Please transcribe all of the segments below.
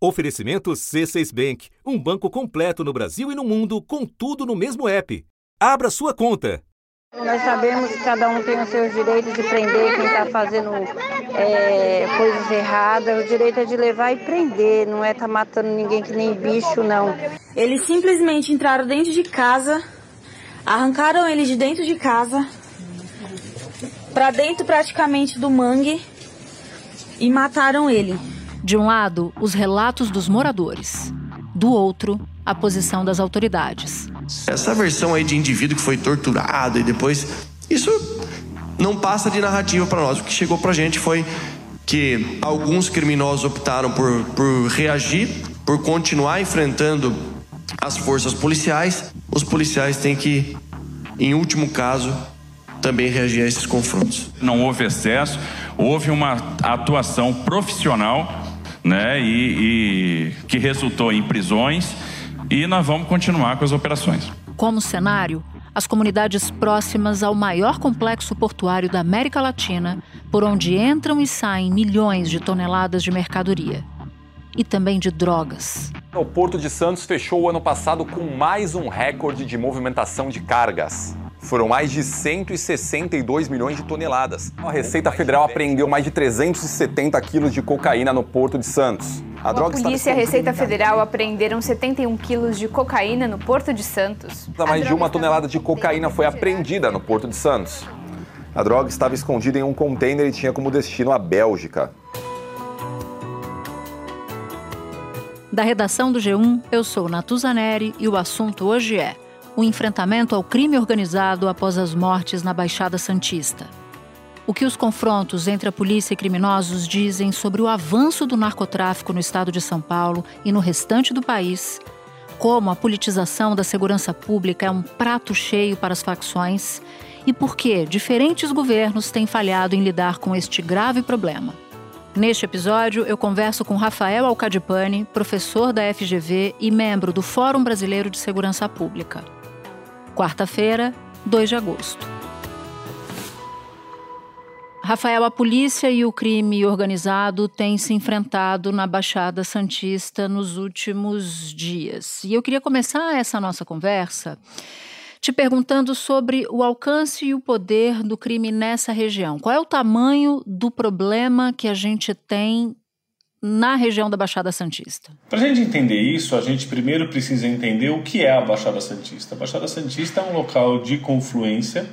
Oferecimento C6 Bank, um banco completo no Brasil e no mundo, com tudo no mesmo app. Abra sua conta. Nós sabemos que cada um tem os seus direitos de prender quem está fazendo é, coisas erradas. O direito é de levar e prender, não é estar tá matando ninguém que nem bicho, não. Eles simplesmente entraram dentro de casa, arrancaram ele de dentro de casa, para dentro praticamente do mangue e mataram ele. De um lado, os relatos dos moradores. Do outro, a posição das autoridades. Essa versão aí de indivíduo que foi torturado e depois. Isso não passa de narrativa para nós. O que chegou para a gente foi que alguns criminosos optaram por, por reagir, por continuar enfrentando as forças policiais. Os policiais têm que, em último caso, também reagir a esses confrontos. Não houve excesso, houve uma atuação profissional né, e, e que resultou em prisões e nós vamos continuar com as operações. Como cenário, as comunidades próximas ao maior complexo portuário da América Latina, por onde entram e saem milhões de toneladas de mercadoria. E também de drogas. O Porto de Santos fechou o ano passado com mais um recorde de movimentação de cargas. Foram mais de 162 milhões de toneladas. A Receita Federal apreendeu mais de 370 quilos de cocaína no Porto de Santos. A, droga a polícia e a Receita Federal apreenderam 71 quilos de cocaína no Porto de Santos. Mais de uma tonelada de cocaína foi apreendida no Porto de Santos. A droga estava escondida em um container e tinha como destino a Bélgica. Da redação do G1, eu sou Natuzaneri e o assunto hoje é o enfrentamento ao crime organizado após as mortes na Baixada Santista. O que os confrontos entre a polícia e criminosos dizem sobre o avanço do narcotráfico no estado de São Paulo e no restante do país, como a politização da segurança pública é um prato cheio para as facções e por que diferentes governos têm falhado em lidar com este grave problema. Neste episódio, eu converso com Rafael Alcadipani, professor da FGV e membro do Fórum Brasileiro de Segurança Pública quarta-feira, 2 de agosto. Rafael, a polícia e o crime organizado têm se enfrentado na Baixada Santista nos últimos dias. E eu queria começar essa nossa conversa te perguntando sobre o alcance e o poder do crime nessa região. Qual é o tamanho do problema que a gente tem na região da Baixada Santista? Para a gente entender isso, a gente primeiro precisa entender o que é a Baixada Santista. A Baixada Santista é um local de confluência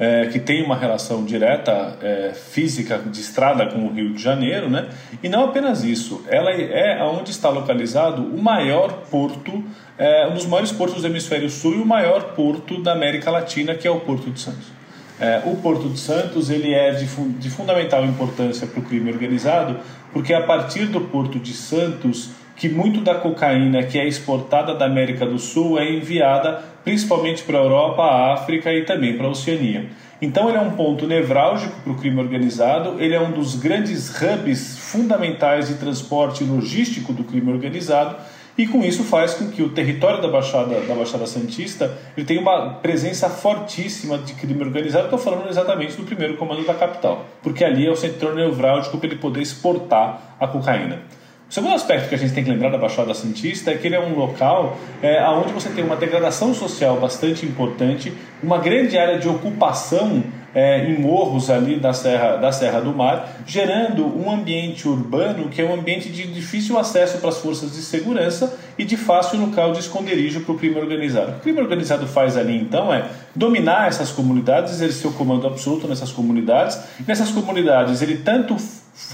é, que tem uma relação direta é, física de estrada com o Rio de Janeiro, né? E não apenas isso, ela é onde está localizado o maior porto, é, um dos maiores portos do hemisfério sul e o maior porto da América Latina, que é o Porto de Santos. É, o Porto de Santos ele é de, de fundamental importância para o crime organizado, porque a partir do Porto de Santos que muito da cocaína que é exportada da América do Sul é enviada principalmente para a Europa, a África e também para a Oceania. Então ele é um ponto nevrálgico para o crime organizado, ele é um dos grandes hubs fundamentais de transporte logístico do crime organizado e com isso faz com que o território da Baixada, da Baixada Santista ele tenha uma presença fortíssima de crime organizado. Estou falando exatamente do primeiro comando da capital, porque ali é o centro nevrálgico para ele poder exportar a cocaína. O segundo aspecto que a gente tem que lembrar da Baixada Santista é que ele é um local é, onde você tem uma degradação social bastante importante, uma grande área de ocupação é, em morros ali da Serra, da Serra do Mar, gerando um ambiente urbano que é um ambiente de difícil acesso para as forças de segurança e de fácil local de esconderijo para o crime organizado. O crime organizado faz ali então é dominar essas comunidades, exercer o comando absoluto nessas comunidades. Nessas comunidades ele tanto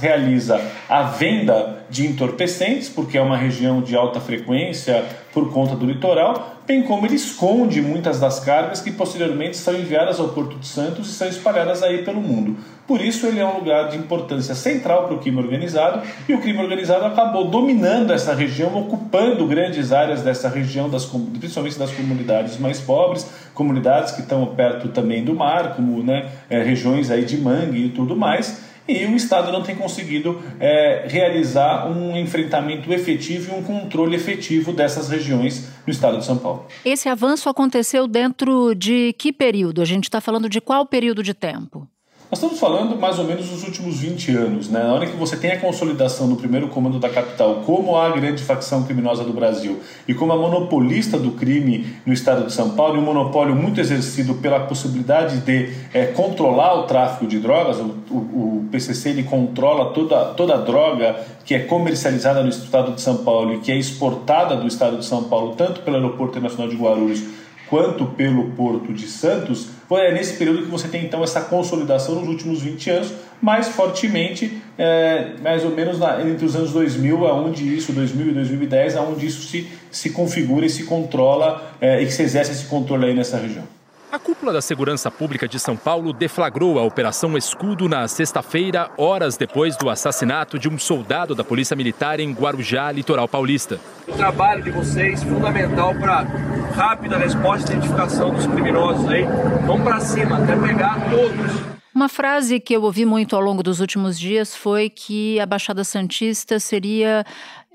realiza a venda de entorpecentes, porque é uma região de alta frequência por conta do litoral, bem como ele esconde muitas das cargas que posteriormente são enviadas ao Porto de Santos e são espalhadas aí pelo mundo. Por isso ele é um lugar de importância central para o crime organizado e o crime organizado acabou dominando essa região, ocupando grandes áreas dessa região, das, principalmente das comunidades mais pobres, comunidades que estão perto também do mar, como né, é, regiões aí de mangue e tudo mais e o Estado não tem conseguido é, realizar um enfrentamento efetivo e um controle efetivo dessas regiões no Estado de São Paulo. Esse avanço aconteceu dentro de que período? A gente está falando de qual período de tempo? Nós estamos falando mais ou menos dos últimos 20 anos, né? Na hora que você tem a consolidação do primeiro comando da capital como a grande facção criminosa do Brasil e como a monopolista do crime no estado de São Paulo, e um monopólio muito exercido pela possibilidade de é, controlar o tráfico de drogas, o, o, o PCC ele controla toda, toda a droga que é comercializada no estado de São Paulo e que é exportada do estado de São Paulo, tanto pelo Aeroporto Internacional de Guarulhos quanto pelo Porto de Santos, é nesse período que você tem então essa consolidação nos últimos 20 anos, mais fortemente, é, mais ou menos na, entre os anos 2000, aonde isso, 2000 e 2010, aonde isso se, se configura e se controla é, e que se exerce esse controle aí nessa região. A cúpula da Segurança Pública de São Paulo deflagrou a Operação Escudo na sexta-feira, horas depois do assassinato de um soldado da Polícia Militar em Guarujá, litoral paulista. O trabalho de vocês fundamental para rápida resposta e identificação dos criminosos aí. Vamos para cima, até pegar todos. Uma frase que eu ouvi muito ao longo dos últimos dias foi que a Baixada Santista seria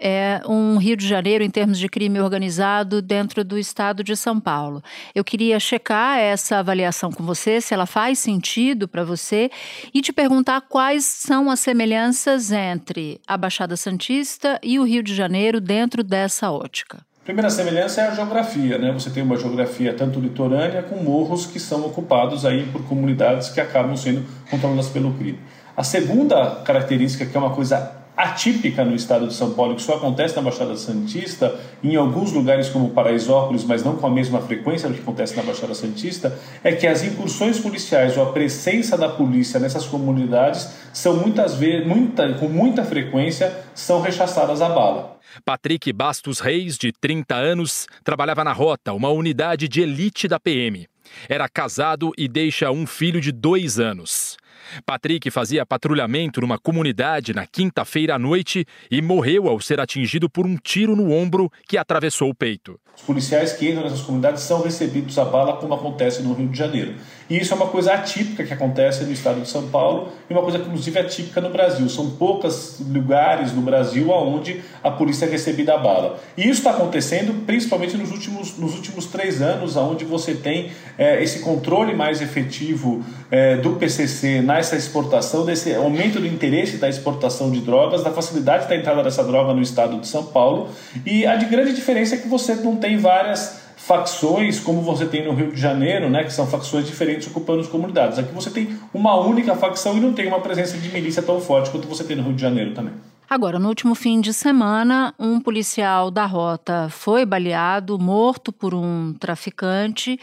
é, um Rio de Janeiro em termos de crime organizado dentro do estado de São Paulo. Eu queria checar essa avaliação com você, se ela faz sentido para você, e te perguntar quais são as semelhanças entre a Baixada Santista e o Rio de Janeiro dentro dessa ótica. Primeira semelhança é a geografia, né? Você tem uma geografia tanto litorânea com morros que são ocupados aí por comunidades que acabam sendo controladas pelo crime. A segunda característica, que é uma coisa atípica no estado de São Paulo, que só acontece na Baixada Santista, em alguns lugares como Paraisópolis, mas não com a mesma frequência do que acontece na Baixada Santista, é que as incursões policiais ou a presença da polícia nessas comunidades são muitas vezes, muita, com muita frequência, são rechaçadas à bala. Patrick Bastos Reis, de 30 anos, trabalhava na Rota, uma unidade de elite da PM. Era casado e deixa um filho de dois anos. Patrick fazia patrulhamento numa comunidade na quinta-feira à noite e morreu ao ser atingido por um tiro no ombro que atravessou o peito. Os policiais que entram nessas comunidades são recebidos a bala, como acontece no Rio de Janeiro. E isso é uma coisa atípica que acontece no estado de São Paulo e uma coisa inclusive, é típica no Brasil. São poucos lugares no Brasil onde a polícia é recebida a bala. E isso está acontecendo principalmente nos últimos, nos últimos três anos, onde você tem é, esse controle mais efetivo é, do PCC nessa exportação, desse aumento do interesse da exportação de drogas, da facilidade da entrada dessa droga no estado de São Paulo. E a de grande diferença é que você não tem várias facções como você tem no Rio de Janeiro, né, que são facções diferentes ocupando as comunidades. Aqui você tem uma única facção e não tem uma presença de milícia tão forte quanto você tem no Rio de Janeiro também. Agora, no último fim de semana, um policial da rota foi baleado, morto por um traficante.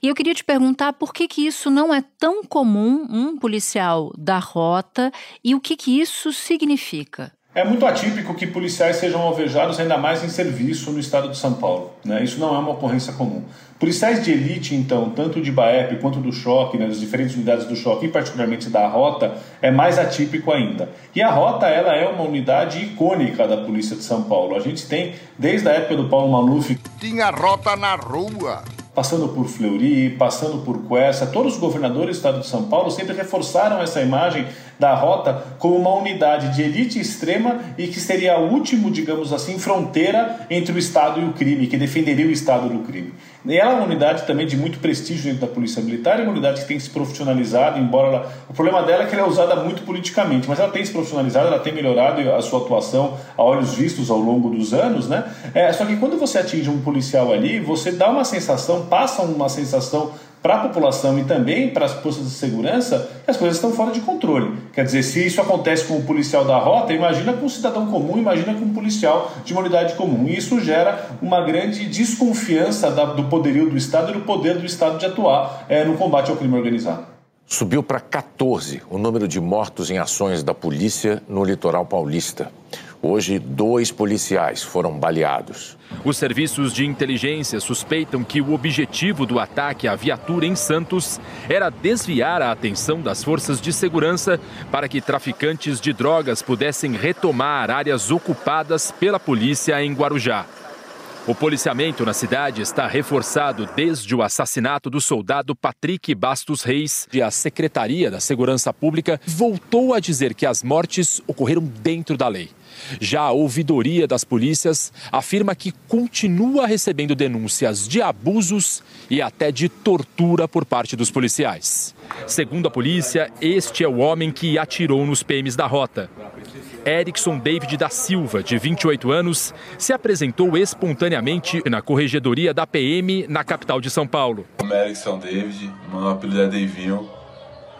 E eu queria te perguntar por que, que isso não é tão comum, um policial da rota, e o que, que isso significa? É muito atípico que policiais sejam alvejados ainda mais em serviço no estado de São Paulo. Né? Isso não é uma ocorrência comum. Policiais de elite, então, tanto de BAEP quanto do choque, né, das diferentes unidades do choque, e particularmente da Rota, é mais atípico ainda. E a Rota ela é uma unidade icônica da Polícia de São Paulo. A gente tem, desde a época do Paulo Maluf... Tinha Rota na rua! passando por Fleury, passando por Quercia, todos os governadores do estado de São Paulo sempre reforçaram essa imagem da rota como uma unidade de elite extrema e que seria a última, digamos assim, fronteira entre o Estado e o crime, que defenderia o Estado do crime. E ela é uma unidade também de muito prestígio dentro da Polícia Militar, é uma unidade que tem se profissionalizado, embora ela... o problema dela é que ela é usada muito politicamente, mas ela tem se profissionalizado, ela tem melhorado a sua atuação a olhos vistos ao longo dos anos, né? É, só que quando você atinge um policial ali, você dá uma sensação, passa uma sensação para a população e também para as forças de segurança, as coisas estão fora de controle. Quer dizer, se isso acontece com o policial da rota, imagina com um cidadão comum, imagina com um policial de uma unidade comum. E isso gera uma grande desconfiança da, do poderio do Estado e do poder do Estado de atuar é, no combate ao crime organizado. Subiu para 14 o número de mortos em ações da polícia no litoral paulista. Hoje, dois policiais foram baleados. Os serviços de inteligência suspeitam que o objetivo do ataque à viatura em Santos era desviar a atenção das forças de segurança para que traficantes de drogas pudessem retomar áreas ocupadas pela polícia em Guarujá. O policiamento na cidade está reforçado desde o assassinato do soldado Patrick Bastos Reis. E a Secretaria da Segurança Pública voltou a dizer que as mortes ocorreram dentro da lei. Já a ouvidoria das polícias afirma que continua recebendo denúncias de abusos e até de tortura por parte dos policiais. Segundo a polícia, este é o homem que atirou nos PMs da rota. Erickson David da Silva, de 28 anos, se apresentou espontaneamente na corregedoria da PM na capital de São Paulo. Meu é Erickson David, meu apelido é Davinho.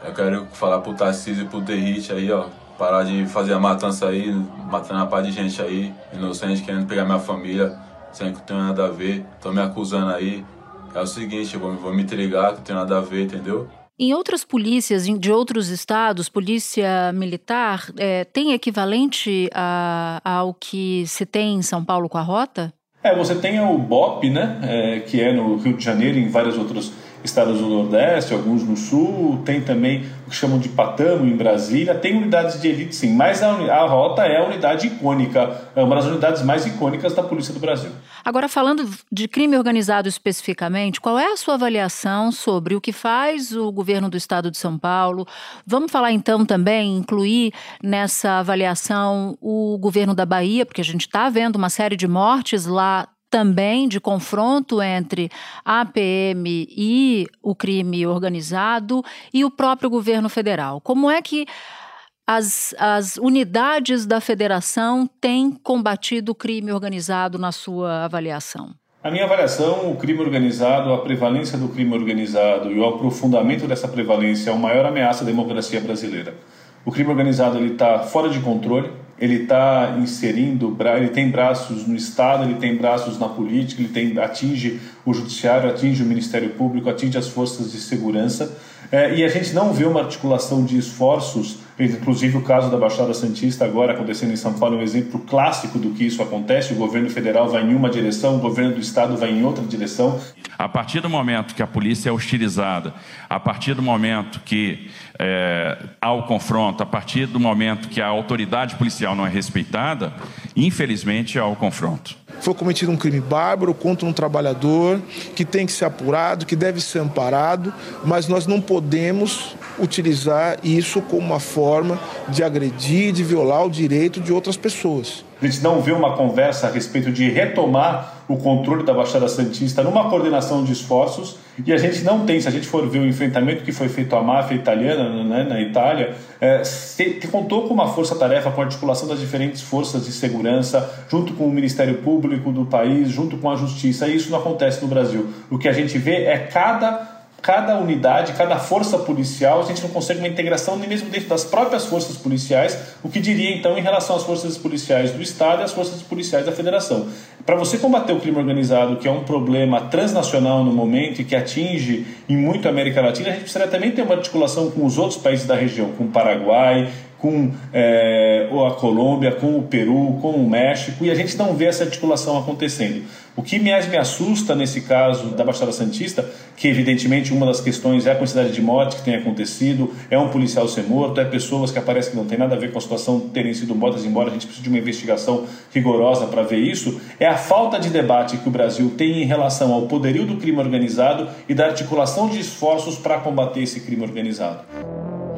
Eu quero falar pro Tarcísio e pro Derrite aí, ó, parar de fazer a matança aí, matando a paz de gente aí, inocente, querendo pegar minha família, sem que eu tenho nada a ver, estão me acusando aí. É o seguinte, eu vou, vou me entregar, que eu tenho nada a ver, entendeu? Em outras polícias de outros estados, polícia militar, é, tem equivalente a, ao que se tem em São Paulo com a rota? É, você tem o BOP, né, é, que é no Rio de Janeiro e em vários outros estados do Nordeste, alguns no Sul, tem também o que chamam de Patamo em Brasília, tem unidades de elite sim, mas a, a rota é a unidade icônica, é uma das unidades mais icônicas da Polícia do Brasil. Agora, falando de crime organizado especificamente, qual é a sua avaliação sobre o que faz o governo do estado de São Paulo? Vamos falar então também, incluir nessa avaliação o governo da Bahia, porque a gente está vendo uma série de mortes lá também de confronto entre a PM e o crime organizado e o próprio governo federal. Como é que as, as unidades da federação têm combatido o crime organizado na sua avaliação? A minha avaliação, o crime organizado, a prevalência do crime organizado e o aprofundamento dessa prevalência é a maior ameaça à democracia brasileira. O crime organizado está fora de controle, ele está inserindo, ele tem braços no Estado, ele tem braços na política, ele tem, atinge o judiciário, atinge o Ministério Público, atinge as forças de segurança, é, e a gente não vê uma articulação de esforços, inclusive o caso da Baixada Santista agora acontecendo em São Paulo é um exemplo clássico do que isso acontece, o governo federal vai em uma direção, o governo do Estado vai em outra direção. A partir do momento que a polícia é hostilizada, a partir do momento que é, há o confronto, a partir do momento que a autoridade policial não é respeitada, infelizmente há o confronto. Foi cometido um crime bárbaro contra um trabalhador que tem que ser apurado, que deve ser amparado, mas nós não podemos utilizar isso como uma forma de agredir, de violar o direito de outras pessoas. A gente não vê uma conversa a respeito de retomar o controle da Baixada Santista numa coordenação de esforços e a gente não tem, se a gente for ver o enfrentamento que foi feito à máfia italiana né, na Itália, é, se, contou com uma força-tarefa, com a articulação das diferentes forças de segurança, junto com o Ministério Público do país, junto com a Justiça, e isso não acontece no Brasil. O que a gente vê é cada cada unidade, cada força policial, a gente não consegue uma integração nem mesmo dentro das próprias forças policiais, o que diria então em relação às forças policiais do Estado e às forças policiais da Federação. Para você combater o crime organizado, que é um problema transnacional no momento e que atinge em muito a América Latina, a gente precisaria também ter uma articulação com os outros países da região, com o Paraguai, com é, a Colômbia, com o Peru, com o México, e a gente não vê essa articulação acontecendo. O que mais me assusta nesse caso da Baixada Santista, que evidentemente uma das questões é a quantidade de mortes que tem acontecido, é um policial ser morto, é pessoas que aparecem que não tem nada a ver com a situação terem sido mortas, embora a gente precise de uma investigação rigorosa para ver isso, é a falta de debate que o Brasil tem em relação ao poderio do crime organizado e da articulação de esforços para combater esse crime organizado.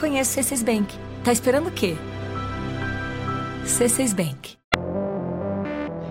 Conheço C6 Bank. Tá esperando o quê? C6 Bank.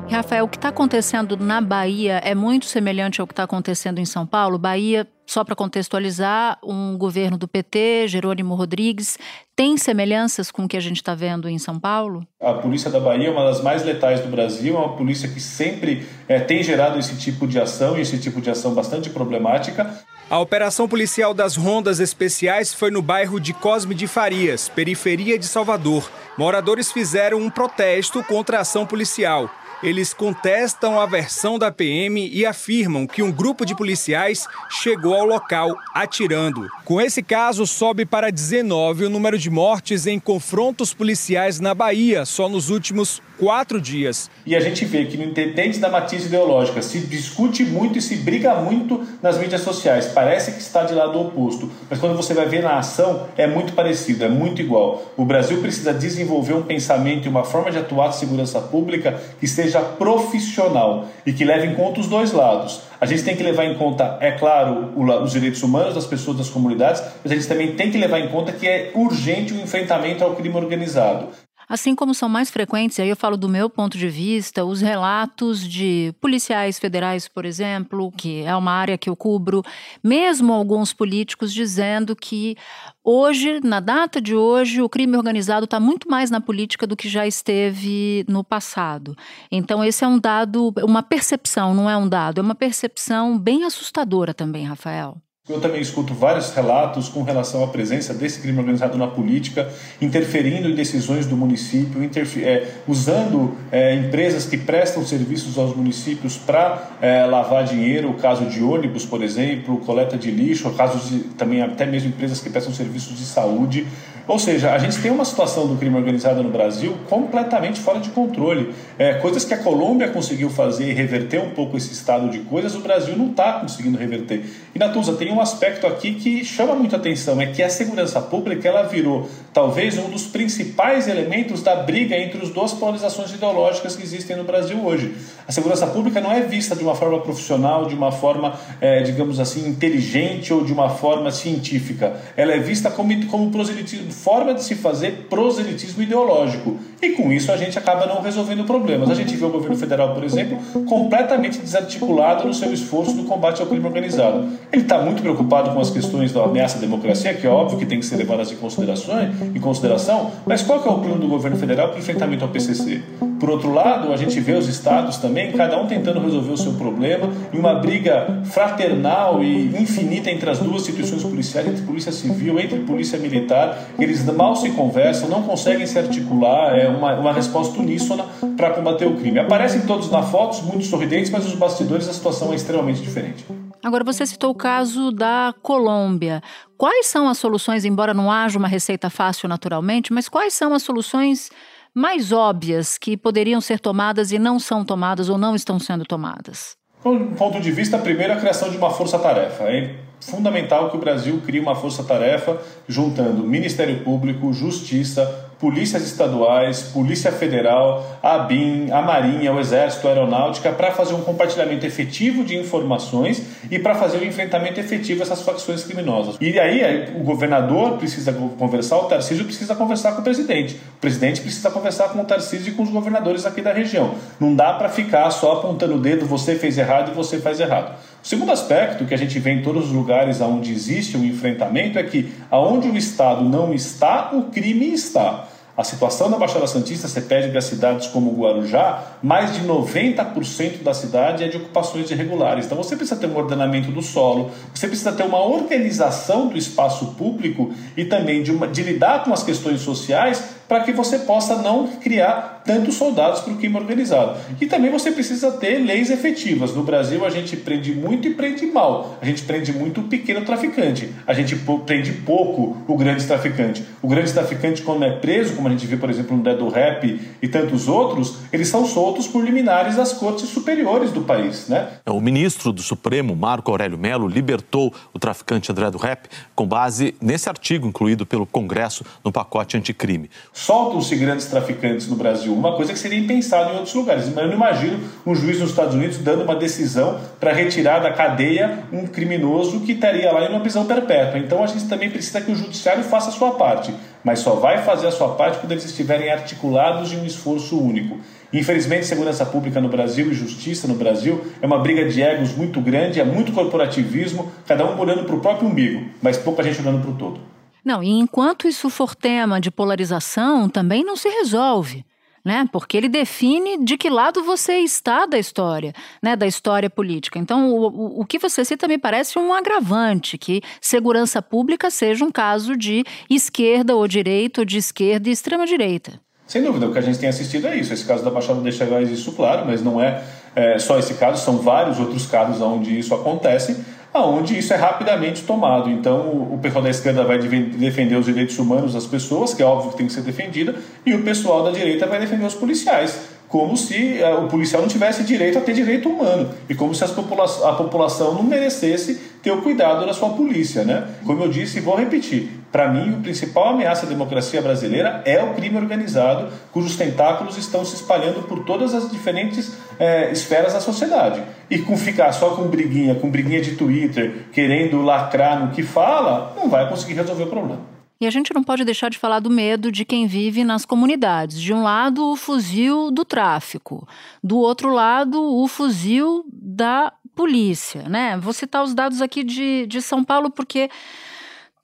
Rafael, o que está acontecendo na Bahia é muito semelhante ao que está acontecendo em São Paulo. Bahia, só para contextualizar, um governo do PT, Jerônimo Rodrigues, tem semelhanças com o que a gente está vendo em São Paulo? A polícia da Bahia é uma das mais letais do Brasil, é uma polícia que sempre é, tem gerado esse tipo de ação e esse tipo de ação bastante problemática. A operação policial das rondas especiais foi no bairro de Cosme de Farias, periferia de Salvador. Moradores fizeram um protesto contra a ação policial. Eles contestam a versão da PM e afirmam que um grupo de policiais chegou ao local atirando. Com esse caso, sobe para 19 o número de mortes em confrontos policiais na Bahia só nos últimos quatro dias. E a gente vê que, independente da matiz ideológica, se discute muito e se briga muito nas mídias sociais. Parece que está de lado oposto. Mas quando você vai ver na ação, é muito parecido, é muito igual. O Brasil precisa desenvolver um pensamento e uma forma de atuar de segurança pública que seja profissional e que leve em conta os dois lados. A gente tem que levar em conta, é claro, os direitos humanos das pessoas das comunidades, mas a gente também tem que levar em conta que é urgente o enfrentamento ao crime organizado. Assim como são mais frequentes, aí eu falo do meu ponto de vista, os relatos de policiais federais, por exemplo, que é uma área que eu cubro, mesmo alguns políticos dizendo que hoje, na data de hoje, o crime organizado está muito mais na política do que já esteve no passado. Então, esse é um dado, uma percepção, não é um dado, é uma percepção bem assustadora também, Rafael. Eu também escuto vários relatos com relação à presença desse crime organizado na política, interferindo em decisões do município, é, usando é, empresas que prestam serviços aos municípios para é, lavar dinheiro, o caso de ônibus, por exemplo, coleta de lixo, casos de também até mesmo empresas que prestam serviços de saúde. Ou seja, a gente tem uma situação do crime organizado no Brasil completamente fora de controle. É, coisas que a Colômbia conseguiu fazer e reverter um pouco esse estado de coisas, o Brasil não está conseguindo reverter. E Natuza, tem um aspecto aqui que chama muita atenção, é que a segurança pública ela virou talvez um dos principais elementos da briga entre as duas polarizações ideológicas que existem no Brasil hoje. A segurança pública não é vista de uma forma profissional, de uma forma, é, digamos assim, inteligente ou de uma forma científica. Ela é vista como, como proselitismo forma de se fazer proselitismo ideológico. E com isso a gente acaba não resolvendo problemas. A gente vê o governo federal, por exemplo, completamente desarticulado no seu esforço do combate ao crime organizado. Ele está muito preocupado com as questões da ameaça à democracia, que é óbvio que tem que ser levadas em consideração, em consideração mas qual é o plano do governo federal para o enfrentamento ao PCC? Por outro lado, a gente vê os estados também, cada um tentando resolver o seu problema, em uma briga fraternal e infinita entre as duas instituições policiais, entre polícia civil, entre polícia militar. Eles mal se conversam, não conseguem se articular, é uma, uma resposta uníssona para combater o crime. Aparecem todos na fotos, muito sorridentes, mas nos bastidores a situação é extremamente diferente. Agora, você citou o caso da Colômbia. Quais são as soluções, embora não haja uma receita fácil naturalmente, mas quais são as soluções mais óbvias que poderiam ser tomadas e não são tomadas ou não estão sendo tomadas? Do ponto de vista, primeiro, a criação de uma força-tarefa. É fundamental que o Brasil crie uma força-tarefa juntando Ministério Público, Justiça, polícias estaduais, Polícia Federal, a ABIN, a Marinha, o Exército, a Aeronáutica, para fazer um compartilhamento efetivo de informações e para fazer o um enfrentamento efetivo dessas facções criminosas. E aí o governador precisa conversar, o Tarcísio precisa conversar com o presidente, o presidente precisa conversar com o Tarcísio e com os governadores aqui da região. Não dá para ficar só apontando o dedo, você fez errado e você faz errado. O segundo aspecto que a gente vê em todos os lugares onde existe um enfrentamento é que aonde o Estado não está, o crime está. A situação da Baixada Santista, você pede para cidades como Guarujá, mais de 90% da cidade é de ocupações irregulares. Então você precisa ter um ordenamento do solo, você precisa ter uma organização do espaço público e também de, uma, de lidar com as questões sociais para que você possa não criar tantos soldados para o crime organizado. E também você precisa ter leis efetivas. No Brasil, a gente prende muito e prende mal. A gente prende muito o pequeno traficante. A gente prende pouco o grande traficante. O grande traficante, quando é preso, como a gente vê, por exemplo, no Dedo Rap e tantos outros, eles são soltos por liminares das cortes superiores do país. Né? O ministro do Supremo, Marco Aurélio Melo, libertou o traficante André do Rap com base nesse artigo incluído pelo Congresso no pacote anticrime soltam-se grandes traficantes no Brasil, uma coisa que seria impensada em outros lugares. Mas eu não imagino um juiz nos Estados Unidos dando uma decisão para retirar da cadeia um criminoso que estaria lá em uma prisão perpétua. Então a gente também precisa que o judiciário faça a sua parte, mas só vai fazer a sua parte quando eles estiverem articulados em um esforço único. Infelizmente, segurança pública no Brasil e justiça no Brasil é uma briga de egos muito grande, é muito corporativismo, cada um olhando para o próprio umbigo, mas pouca gente olhando para o todo. Não, e enquanto isso for tema de polarização, também não se resolve. Né? Porque ele define de que lado você está da história, né? Da história política. Então, o, o, que você cita me parece um agravante que segurança pública seja um caso de esquerda ou direita, ou de esquerda e extrema direita. Sem dúvida, o que a gente tem assistido é isso. Esse caso da Baixada deixa isso claro, mas não é, é só esse caso, são vários outros casos onde isso acontece. Aonde isso é rapidamente tomado. Então, o pessoal da esquerda vai defender os direitos humanos das pessoas, que é óbvio que tem que ser defendida, e o pessoal da direita vai defender os policiais como se uh, o policial não tivesse direito a ter direito humano e como se popula a população não merecesse ter o cuidado da sua polícia, né? Como eu disse e vou repetir, para mim o principal ameaça à democracia brasileira é o crime organizado, cujos tentáculos estão se espalhando por todas as diferentes é, esferas da sociedade. E com ficar só com briguinha, com briguinha de Twitter, querendo lacrar no que fala, não vai conseguir resolver o problema. E a gente não pode deixar de falar do medo de quem vive nas comunidades. De um lado, o fuzil do tráfico, do outro lado, o fuzil da polícia. Né? Vou citar os dados aqui de, de São Paulo, porque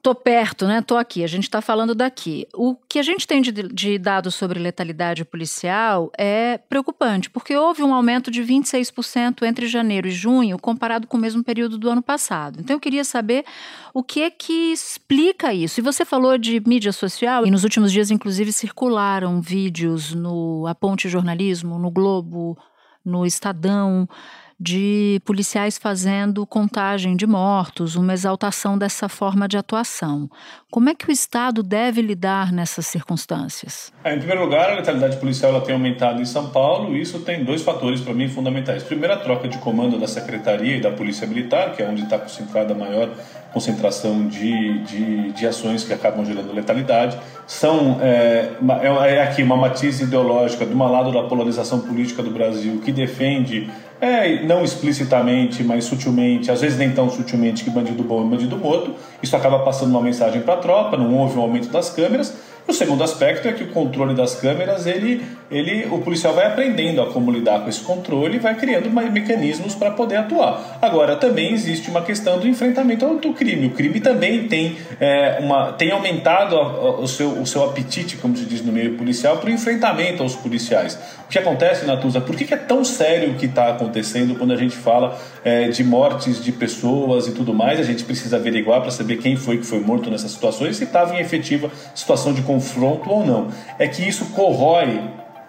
Tô perto, né? Tô aqui. A gente está falando daqui. O que a gente tem de, de, dados sobre letalidade policial é preocupante, porque houve um aumento de 26% entre janeiro e junho, comparado com o mesmo período do ano passado. Então, eu queria saber o que é que explica isso. E você falou de mídia social, e nos últimos dias, inclusive, circularam vídeos no A Ponte Jornalismo, no Globo, no Estadão de policiais fazendo contagem de mortos, uma exaltação dessa forma de atuação. Como é que o Estado deve lidar nessas circunstâncias? É, em primeiro lugar, a letalidade policial ela tem aumentado em São Paulo e isso tem dois fatores para mim fundamentais. Primeiro, a troca de comando da Secretaria e da Polícia Militar, que é onde está concentrada a maior concentração de, de, de, ações que acabam gerando letalidade. São, é, é, é aqui uma matiz ideológica, de um lado da polarização política do Brasil, que defende é, não explicitamente, mas sutilmente, às vezes nem tão sutilmente, que bandido bom é bandido morto. Isso acaba passando uma mensagem para a tropa, não houve um aumento das câmeras. O segundo aspecto é que o controle das câmeras, ele, ele, o policial vai aprendendo a como lidar com esse controle e vai criando mecanismos para poder atuar. Agora, também existe uma questão do enfrentamento ao crime. O crime também tem, é, uma, tem aumentado a, a, o, seu, o seu apetite, como se diz no meio policial, para o enfrentamento aos policiais. O que acontece, Natuza? Por que, que é tão sério o que está acontecendo quando a gente fala é, de mortes de pessoas e tudo mais? A gente precisa averiguar para saber quem foi que foi morto nessas situações e se estava em efetiva situação de confronto ou não. É que isso corrói,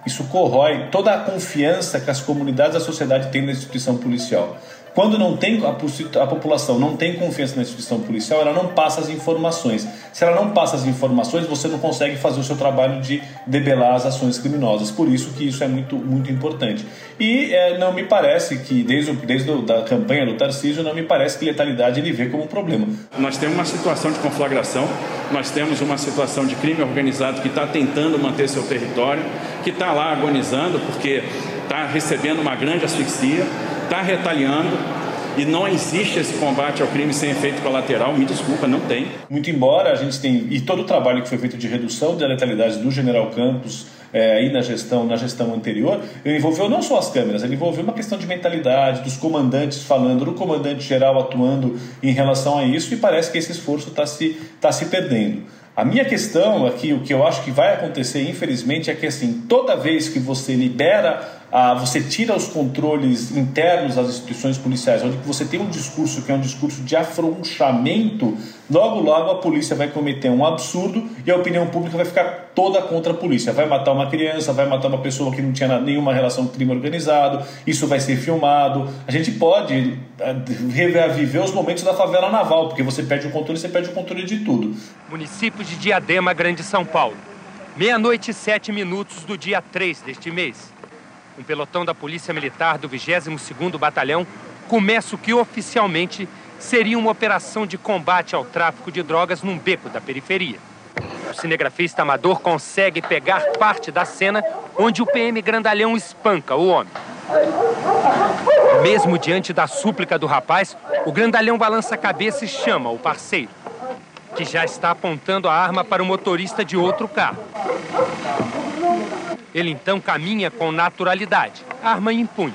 isso corrói toda a confiança que as comunidades da sociedade têm na instituição policial. Quando não tem a, a, população não tem confiança na instituição policial, ela não passa as informações. Se ela não passa as informações, você não consegue fazer o seu trabalho de debelar as ações criminosas. Por isso que isso é muito, muito importante. E é, não me parece que, desde, desde a campanha do Tarcísio, não me parece que letalidade ele vê como um problema. Nós temos uma situação de conflagração, nós temos uma situação de crime organizado que está tentando manter seu território, que está lá agonizando porque está recebendo uma grande asfixia está retaliando e não existe esse combate ao crime sem efeito colateral, me desculpa, não tem. Muito embora a gente tenha, e todo o trabalho que foi feito de redução da letalidade do General Campos é, aí na gestão, na gestão anterior, ele envolveu não só as câmeras, ele envolveu uma questão de mentalidade, dos comandantes falando, do comandante geral atuando em relação a isso, e parece que esse esforço está se, tá se perdendo. A minha questão aqui, o que eu acho que vai acontecer, infelizmente, é que assim, toda vez que você libera ah, você tira os controles internos das instituições policiais, onde você tem um discurso que é um discurso de afrouxamento, logo logo a polícia vai cometer um absurdo e a opinião pública vai ficar toda contra a polícia. Vai matar uma criança, vai matar uma pessoa que não tinha nenhuma relação com crime organizado, isso vai ser filmado. A gente pode ah, reviver os momentos da favela naval, porque você perde o controle, você perde o controle de tudo. Município de Diadema, Grande São Paulo. Meia-noite e sete minutos do dia 3 deste mês um pelotão da Polícia Militar do 22º Batalhão começa o que oficialmente seria uma operação de combate ao tráfico de drogas num beco da periferia. O cinegrafista amador consegue pegar parte da cena onde o PM Grandalhão espanca o homem. Mesmo diante da súplica do rapaz, o Grandalhão balança a cabeça e chama o parceiro, que já está apontando a arma para o motorista de outro carro. Ele então caminha com naturalidade, arma em punho.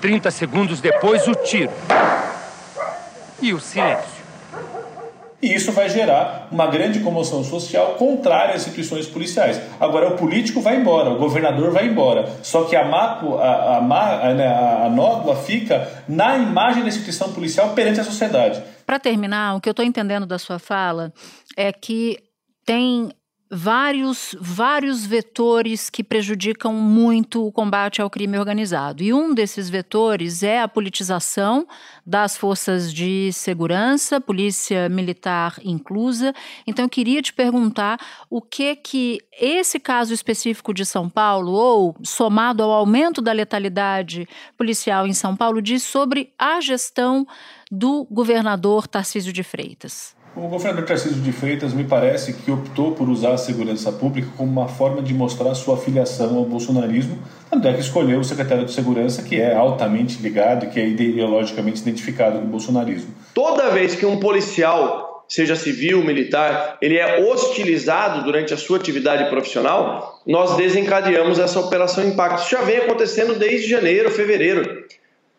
Trinta segundos depois, o tiro. E o silêncio e isso vai gerar uma grande comoção social contrária às instituições policiais. Agora, o político vai embora, o governador vai embora, só que a, mapo, a, né, a, a nódoa fica na imagem da instituição policial perante a sociedade. Para terminar, o que eu estou entendendo da sua fala é que tem vários, vários vetores que prejudicam muito o combate ao crime organizado. E um desses vetores é a politização das forças de segurança, polícia militar inclusa. Então eu queria te perguntar o que que esse caso específico de São Paulo ou somado ao aumento da letalidade policial em São Paulo diz sobre a gestão do governador Tarcísio de Freitas. O governador Tarcísio de Freitas me parece que optou por usar a segurança pública como uma forma de mostrar sua filiação ao bolsonarismo, tanto é que escolheu o secretário de Segurança, que é altamente ligado e que é ideologicamente identificado com o bolsonarismo. Toda vez que um policial, seja civil, militar, ele é hostilizado durante a sua atividade profissional, nós desencadeamos essa operação Impacto. Isso já vem acontecendo desde janeiro, fevereiro,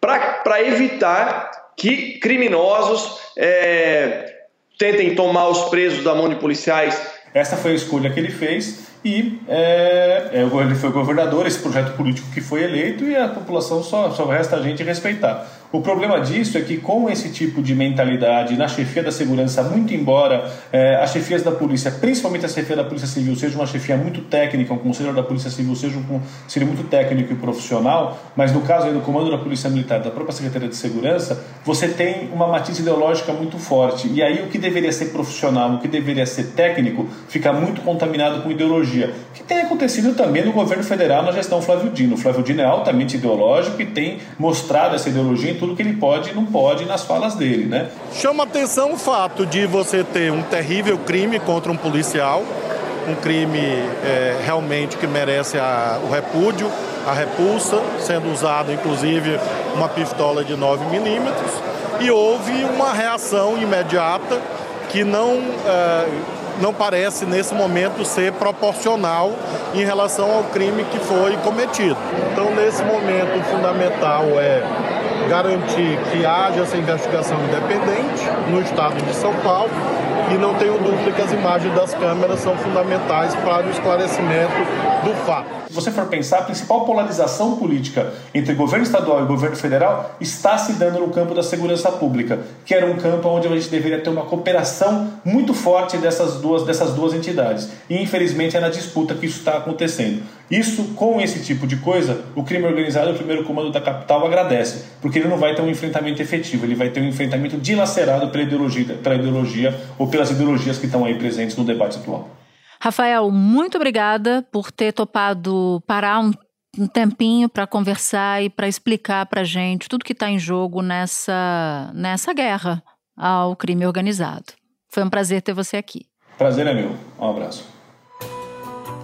para evitar que criminosos. É, tentem tomar os presos da mão de policiais. Essa foi a escolha que ele fez e é, é, ele foi governador, esse projeto político que foi eleito e a população só, só resta a gente respeitar. O problema disso é que, com esse tipo de mentalidade na chefia da segurança, muito embora é, as chefias da polícia, principalmente a chefia da Polícia Civil, seja uma chefia muito técnica, um conselheiro da Polícia Civil seja um conselheiro muito técnico e profissional, mas no caso aí do comando da Polícia Militar, da própria Secretaria de Segurança, você tem uma matiz ideológica muito forte. E aí o que deveria ser profissional, o que deveria ser técnico, fica muito contaminado com ideologia. Que tem acontecido também no governo federal na gestão Flávio Dino. O Flávio Dino é altamente ideológico e tem mostrado essa ideologia tudo que ele pode e não pode nas falas dele, né? Chama atenção o fato de você ter um terrível crime contra um policial, um crime é, realmente que merece a, o repúdio, a repulsa, sendo usado inclusive uma pistola de 9 milímetros, e houve uma reação imediata que não é, não parece nesse momento ser proporcional em relação ao crime que foi cometido. Então, nesse momento, o fundamental é garantir que haja essa investigação independente no estado de São Paulo. E não tenho dúvida que as imagens das câmeras são fundamentais para o esclarecimento Se você for pensar, a principal polarização política entre governo estadual e governo federal está se dando no campo da segurança pública, que era um campo onde a gente deveria ter uma cooperação muito forte dessas duas, dessas duas entidades. E infelizmente é na disputa que isso está acontecendo. Isso, com esse tipo de coisa, o crime organizado, o primeiro comando da capital agradece, porque ele não vai ter um enfrentamento efetivo, ele vai ter um enfrentamento dilacerado pela ideologia, pela ideologia ou pelas ideologias que estão aí presentes no debate atual. Rafael, muito obrigada por ter topado parar um, um tempinho para conversar e para explicar para gente tudo que está em jogo nessa, nessa guerra ao crime organizado. Foi um prazer ter você aqui. Prazer é meu. Um abraço.